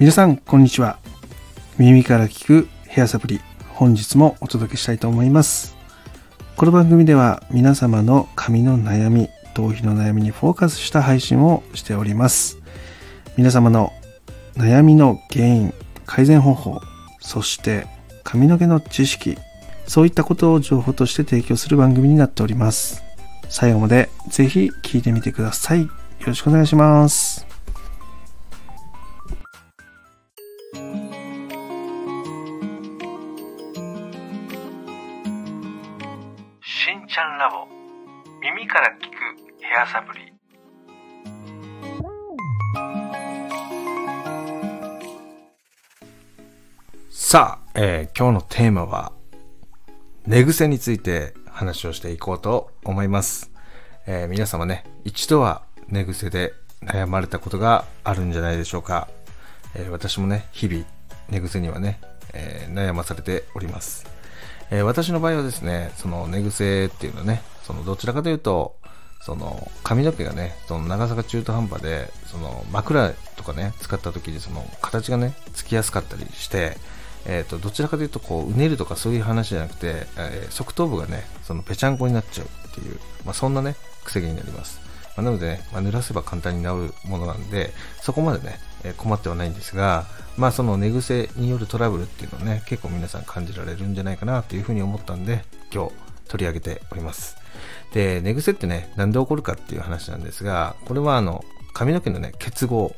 皆さんこんにちは。耳から聞くヘアサプリ本日もお届けしたいと思います。この番組では皆様の髪の悩み頭皮の悩みにフォーカスした配信をしております。皆様の悩みの原因改善方法そして髪の毛の知識そういったことを情報として提供する番組になっております。最後までぜひ聞いてみてください。よろしくお願いします。ちゃんラボ。耳から聞くヘアサプリ。さあ、えー今日のテーマは寝癖について話をしていこうと思います、えー皆様ね一度は寝癖で悩まれたことがあるんじゃないでしょうか、えー私もね日々寝癖にはね、え悩まされております、えー私の場合はですねその寝癖っていうのはねそのどちらかというとその髪の毛がね、その長さが中途半端で、その枕とかね、使った時にその形がね、つきやすかったりして、えっ、と、どちらかというとこう、うねるとかそういう話じゃなくて、えー側頭部がね、そのぺちゃんこになっちゃうっていう、まあそんなね、癖になります。まあ、なのでね、まあ、濡らせば簡単に治るものなんで、そこまでね、え困ってはないんですが、まあその寝癖によるトラブルっていうのをね、結構皆さん感じられるんじゃないかなというふうに思ったんで、今日取り上げております。で、寝癖ってね、なんで起こるかっていう話なんですが、これはあの、髪の毛のね、結合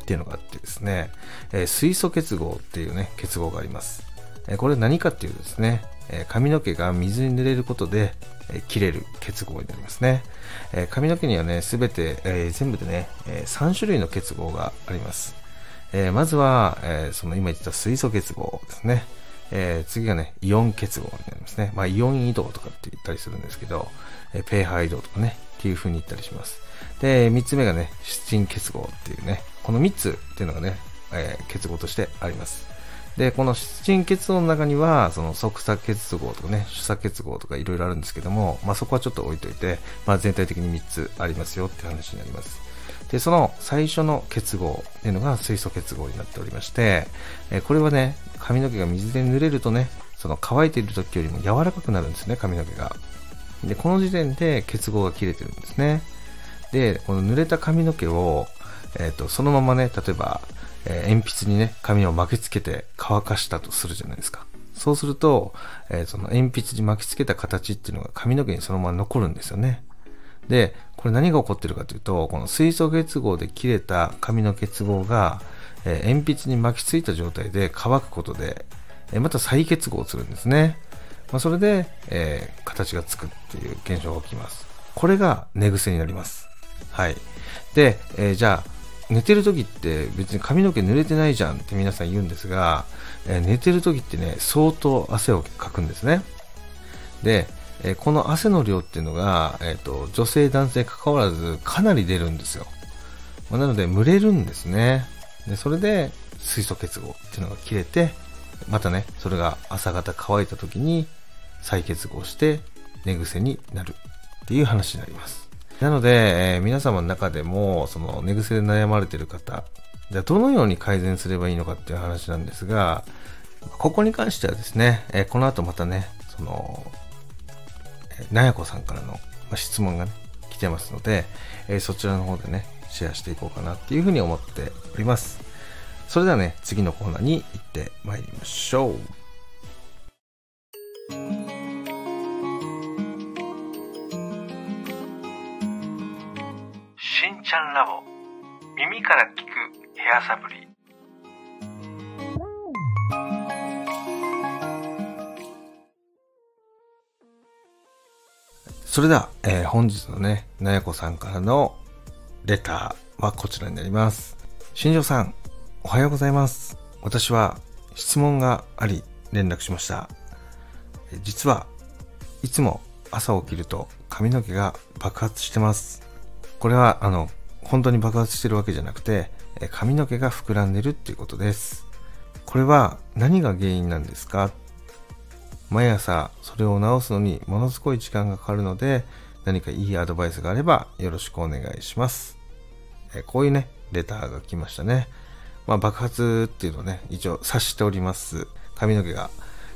っていうのがあってですね、えー水素結合っていうね、結合があります。えーこれ何かっていうとですね、えー髪の毛が水に濡れることで、え切れる結合になりますね。え髪の毛にはね、すべて、え全部でね、え3種類の結合があります。えまずは、えその今言った水素結合ですね。え次がね、イオン結合になりますね。まあ、イオン移動とかって言ったりするんですけど、えーペーハー移動とかね、っていう風に言ったりします。で、三つ目がね、湿鎮結合っていうね、この三つっていうのがね、え結合としてあります。で、この湿鎮結合の中には、その側鎖結合とかね、主鎖結合とかいろいろあるんですけども、まあそこはちょっと置いといて、まあ全体的に3つありますよって話になります。で、その最初の結合っていうのが水素結合になっておりまして、えこれはね、髪の毛が水で濡れるとね、その乾いている時よりも柔らかくなるんですね、髪の毛が。で、この時点で結合が切れてるんですね。で、この濡れた髪の毛を、えっ、と、そのままね、例えば、えー鉛筆にね、紙を巻きつけて乾かしたとするじゃないですか。そうすると、えーその鉛筆に巻きつけた形っていうのが髪の毛にそのまま残るんですよね。で、これ何が起こってるかというと、この水素結合で切れた紙の結合が、えー鉛筆に巻きついた状態で乾くことで、えーまた再結合するんですね。まあ、それで、えー形がつくっていう現象が起きます。これが寝癖になります。はい。で、えーじゃあ、寝てる時って別に髪の毛濡れてないじゃんって皆さん言うんですが、えー寝てる時ってね、相当汗をかくんですね。で、えーこの汗の量っていうのが、えっ、と、女性男性関わらずかなり出るんですよ。まあなので、蒸れるんですね。で、それで、水素結合っていうのが切れて、またね、それが朝方乾いた時に再結合して寝癖になるっていう話になります。なので、えー皆様の中でも、その寝癖で悩まれている方、じゃあどのように改善すればいいのかっていう話なんですが、ここに関してはですね、えーこの後またね、その、えーなやこさんからの、ま質問がね、来てますので、えーそちらの方でね、シェアしていこうかなっていうふうに思っております。それではね、次のコーナーに行ってまいりましょう。ちゃんラボ耳から聞くヘアサプリそれでは、えー本日のね、なやこさんからのレターはこちらになります。新庄さん、おはようございます。私は質問があり連絡しました。えー実はいつも朝起きると髪の毛が爆発してます。これは、あの、本当に爆発してるわけじゃなくて、え髪の毛が膨らんでるっていうことです。これは何が原因なんですか？毎朝それを直すのにものすごい時間がかかるので何かいいアドバイスがあればよろしくお願いします。えこういうね、レターが来ましたね。まあ、爆発っていうのをね、一応察しております。髪の毛が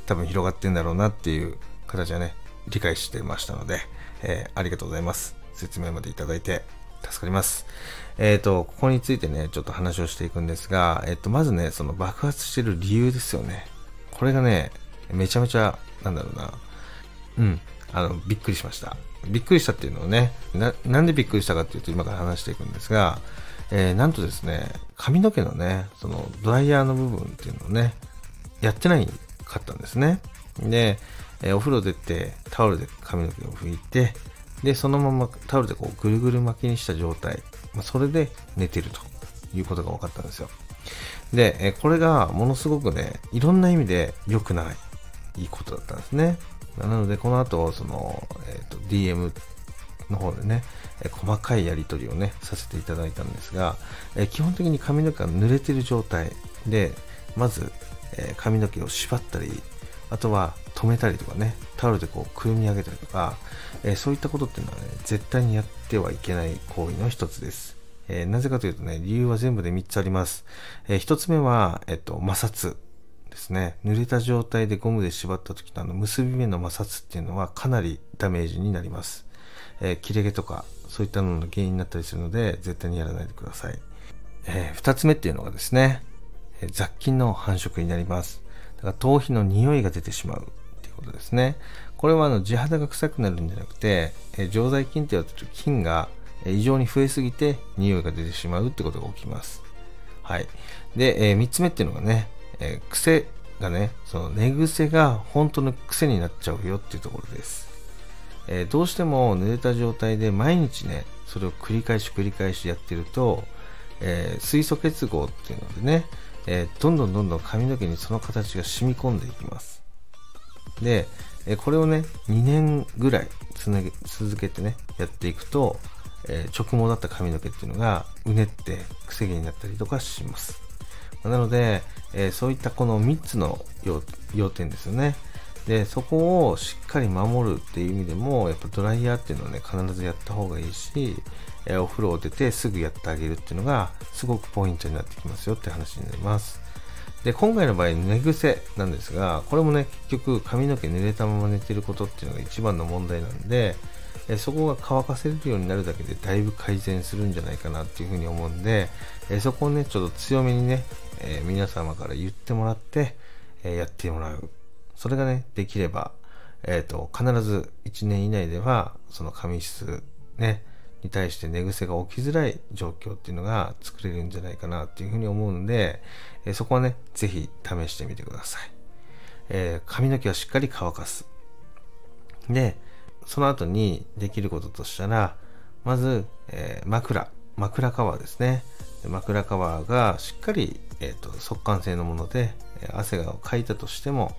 多分広がってんだろうなっていう形はね、理解してましたので、えーありがとうございます。説明までいただいて助かります。えっ、と、ここについてね、ちょっと話をしていくんですが、えっ、と、まずね、その爆発してる理由ですよね。これがね、めちゃめちゃ、なんだろうな、うん、あの、びっくりしました。びっくりしたっていうのをね、な、なんでびっくりしたかっていうと、今から話していくんですが、えーなんとですね、髪の毛のね、その、ドライヤーの部分っていうのをね、やってないかったんですね。で、えーお風呂出て、タオルで髪の毛を拭いて、で、そのままタオルでこうぐるぐる巻きにした状態、ま、それで寝てるということが分かったんですよ。で、えこれがものすごくね、いろんな意味で良くない、いいことだったんですね。なので、この後、その、えっ、と、DM の方でね、え細かいやり取りをね、させていただいたんですが、え基本的に髪の毛が濡れてる状態で、まず、え髪の毛を縛ったり、あとは止めたりとかね、タオルでこうくるみ上げたりとか、えーそういったことっていうのはね、絶対にやってはいけない行為の一つです。えーなぜかというとね、理由は全部で3つあります。え1つ目は、えっと、摩擦ですね。濡れた状態でゴムで縛った時のあの結び目の摩擦っていうのはかなりダメージになります。え切れ毛とか、そういったのの原因になったりするので、絶対にやらないでください。え2つ目っていうのがですね、え雑菌の繁殖になります。だから頭皮の匂いが出てしまうっていうことですね。これはあの地肌が臭くなるんじゃなくて、え常在菌って言われてる菌が異常に増えすぎて匂いが出てしまうってことが起きます。はい。で、え3つ目っていうのがね、えー癖がね、その寝癖が本当の癖になっちゃうよっていうところです。えーどうしても濡れた状態で毎日ね、それを繰り返し繰り返しやってると、えー水素結合っていうのでね、えーどんどんどんどん髪の毛にその形が染み込んでいきます。で、えこれをね、2年ぐらいつなげ続けてね、やっていくと、えー直毛だった髪の毛っていうのがうねって癖毛になったりとかします。なので、えーそういったこの3つの要点ですよね。で、そこをしっかり守るっていう意味でも、やっぱドライヤーっていうのはね、必ずやった方がいいし、えお風呂を出てすぐやってあげるっていうのが、すごくポイントになってきますよって話になります。で、今回の場合、寝癖なんですが、これもね、結局髪の毛濡れたまま寝てることっていうのが一番の問題なんで、えそこが乾かせるようになるだけでだいぶ改善するんじゃないかなっていうふうに思うんで、えそこをね、ちょっと強めにね、えー皆様から言ってもらって、えやってもらう。それがね、できれば、えっ、と、必ず1年以内では、その髪質ね、に対して寝癖が起きづらい状況っていうのが作れるんじゃないかなっていうふうに思うんで、えそこはね、ぜひ試してみてください。えー髪の毛はしっかり乾かす。で、その後にできることとしたら、まず、えー枕、枕カバーですね。枕カバーがしっかり、えーと速乾性のもので、汗がかいたとしても、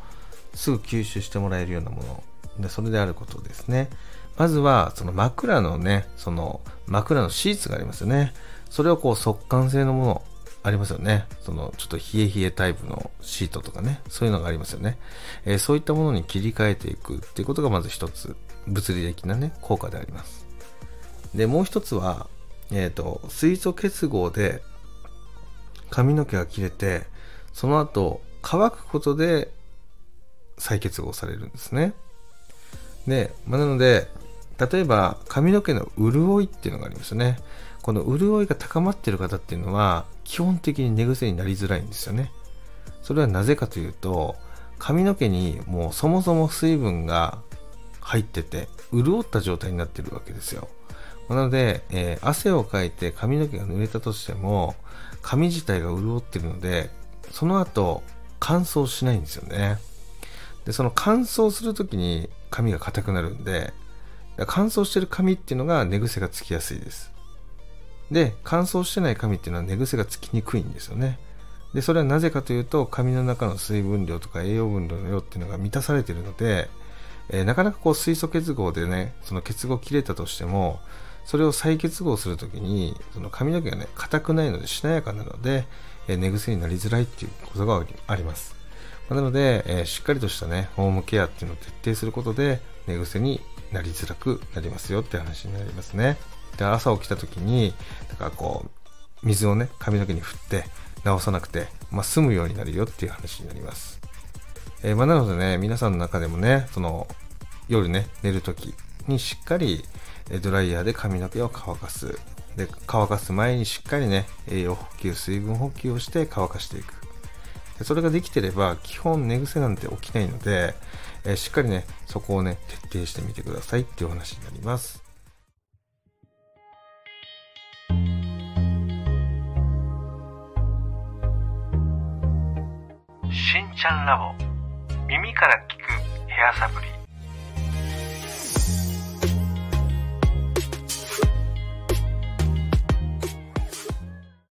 すぐ吸収してもらえるようなもので、それであることですね。まずは、その枕のね、その枕のシーツがありますよね。それをこう速乾性のもの、ありますよね。そのちょっと冷え冷えタイプのシートとかね、そういうのがありますよね。えーそういったものに切り替えていくっていうことがまず一つ、物理的なね、効果であります。で、もう一つは、えっ、と、水素結合で髪の毛が切れて、その後、乾くことで再結合されるんですね。で、まあ、なので、例えば髪の毛の潤いっていうのがありますよね。この潤いが高まっている方っていうのは、基本的に寝癖になりづらいんですよね。それはなぜかというと、髪の毛にもうそもそも水分が入ってて、潤った状態になってるわけですよ。なので、えー汗をかいて髪の毛が濡れたとしても、髪自体が潤ってるので、その後、乾燥しないんですよね。で、その乾燥するときに髪が硬くなるんで、乾燥してる髪っていうのが寝癖がつきやすいです。で、乾燥してない髪っていうのは寝癖がつきにくいんですよね。で、それはなぜかというと、髪の中の水分量とか栄養分量の量っていうのが満たされてるので、えーなかなかこう水素結合でね、その結合切れたとしても、それを再結合するときに、その髪の毛がね、硬くないので、しなやかなので、えー寝癖になりづらいっていうことがあります。なので、えーしっかりとしたね、ホームケアっていうのを徹底することで、寝癖になりづらくなりますよって話になりますね。で、朝起きた時に、だからこう、水をね、髪の毛に振って、直さなくて、まあ、済むようになるよっていう話になります。えーまあ、なのでね、皆さんの中でもね、その、夜ね、寝るときにしっかり、ドライヤーで髪の毛を乾かす。で、乾かす前にしっかりね、栄養補給、水分補給をして乾かしていく。それができてれば、基本寝癖なんて起きないので、えーしっかりね、そこをね、徹底してみてくださいっていうお話になります。しんちゃんラボ耳から聞くヘアサプリ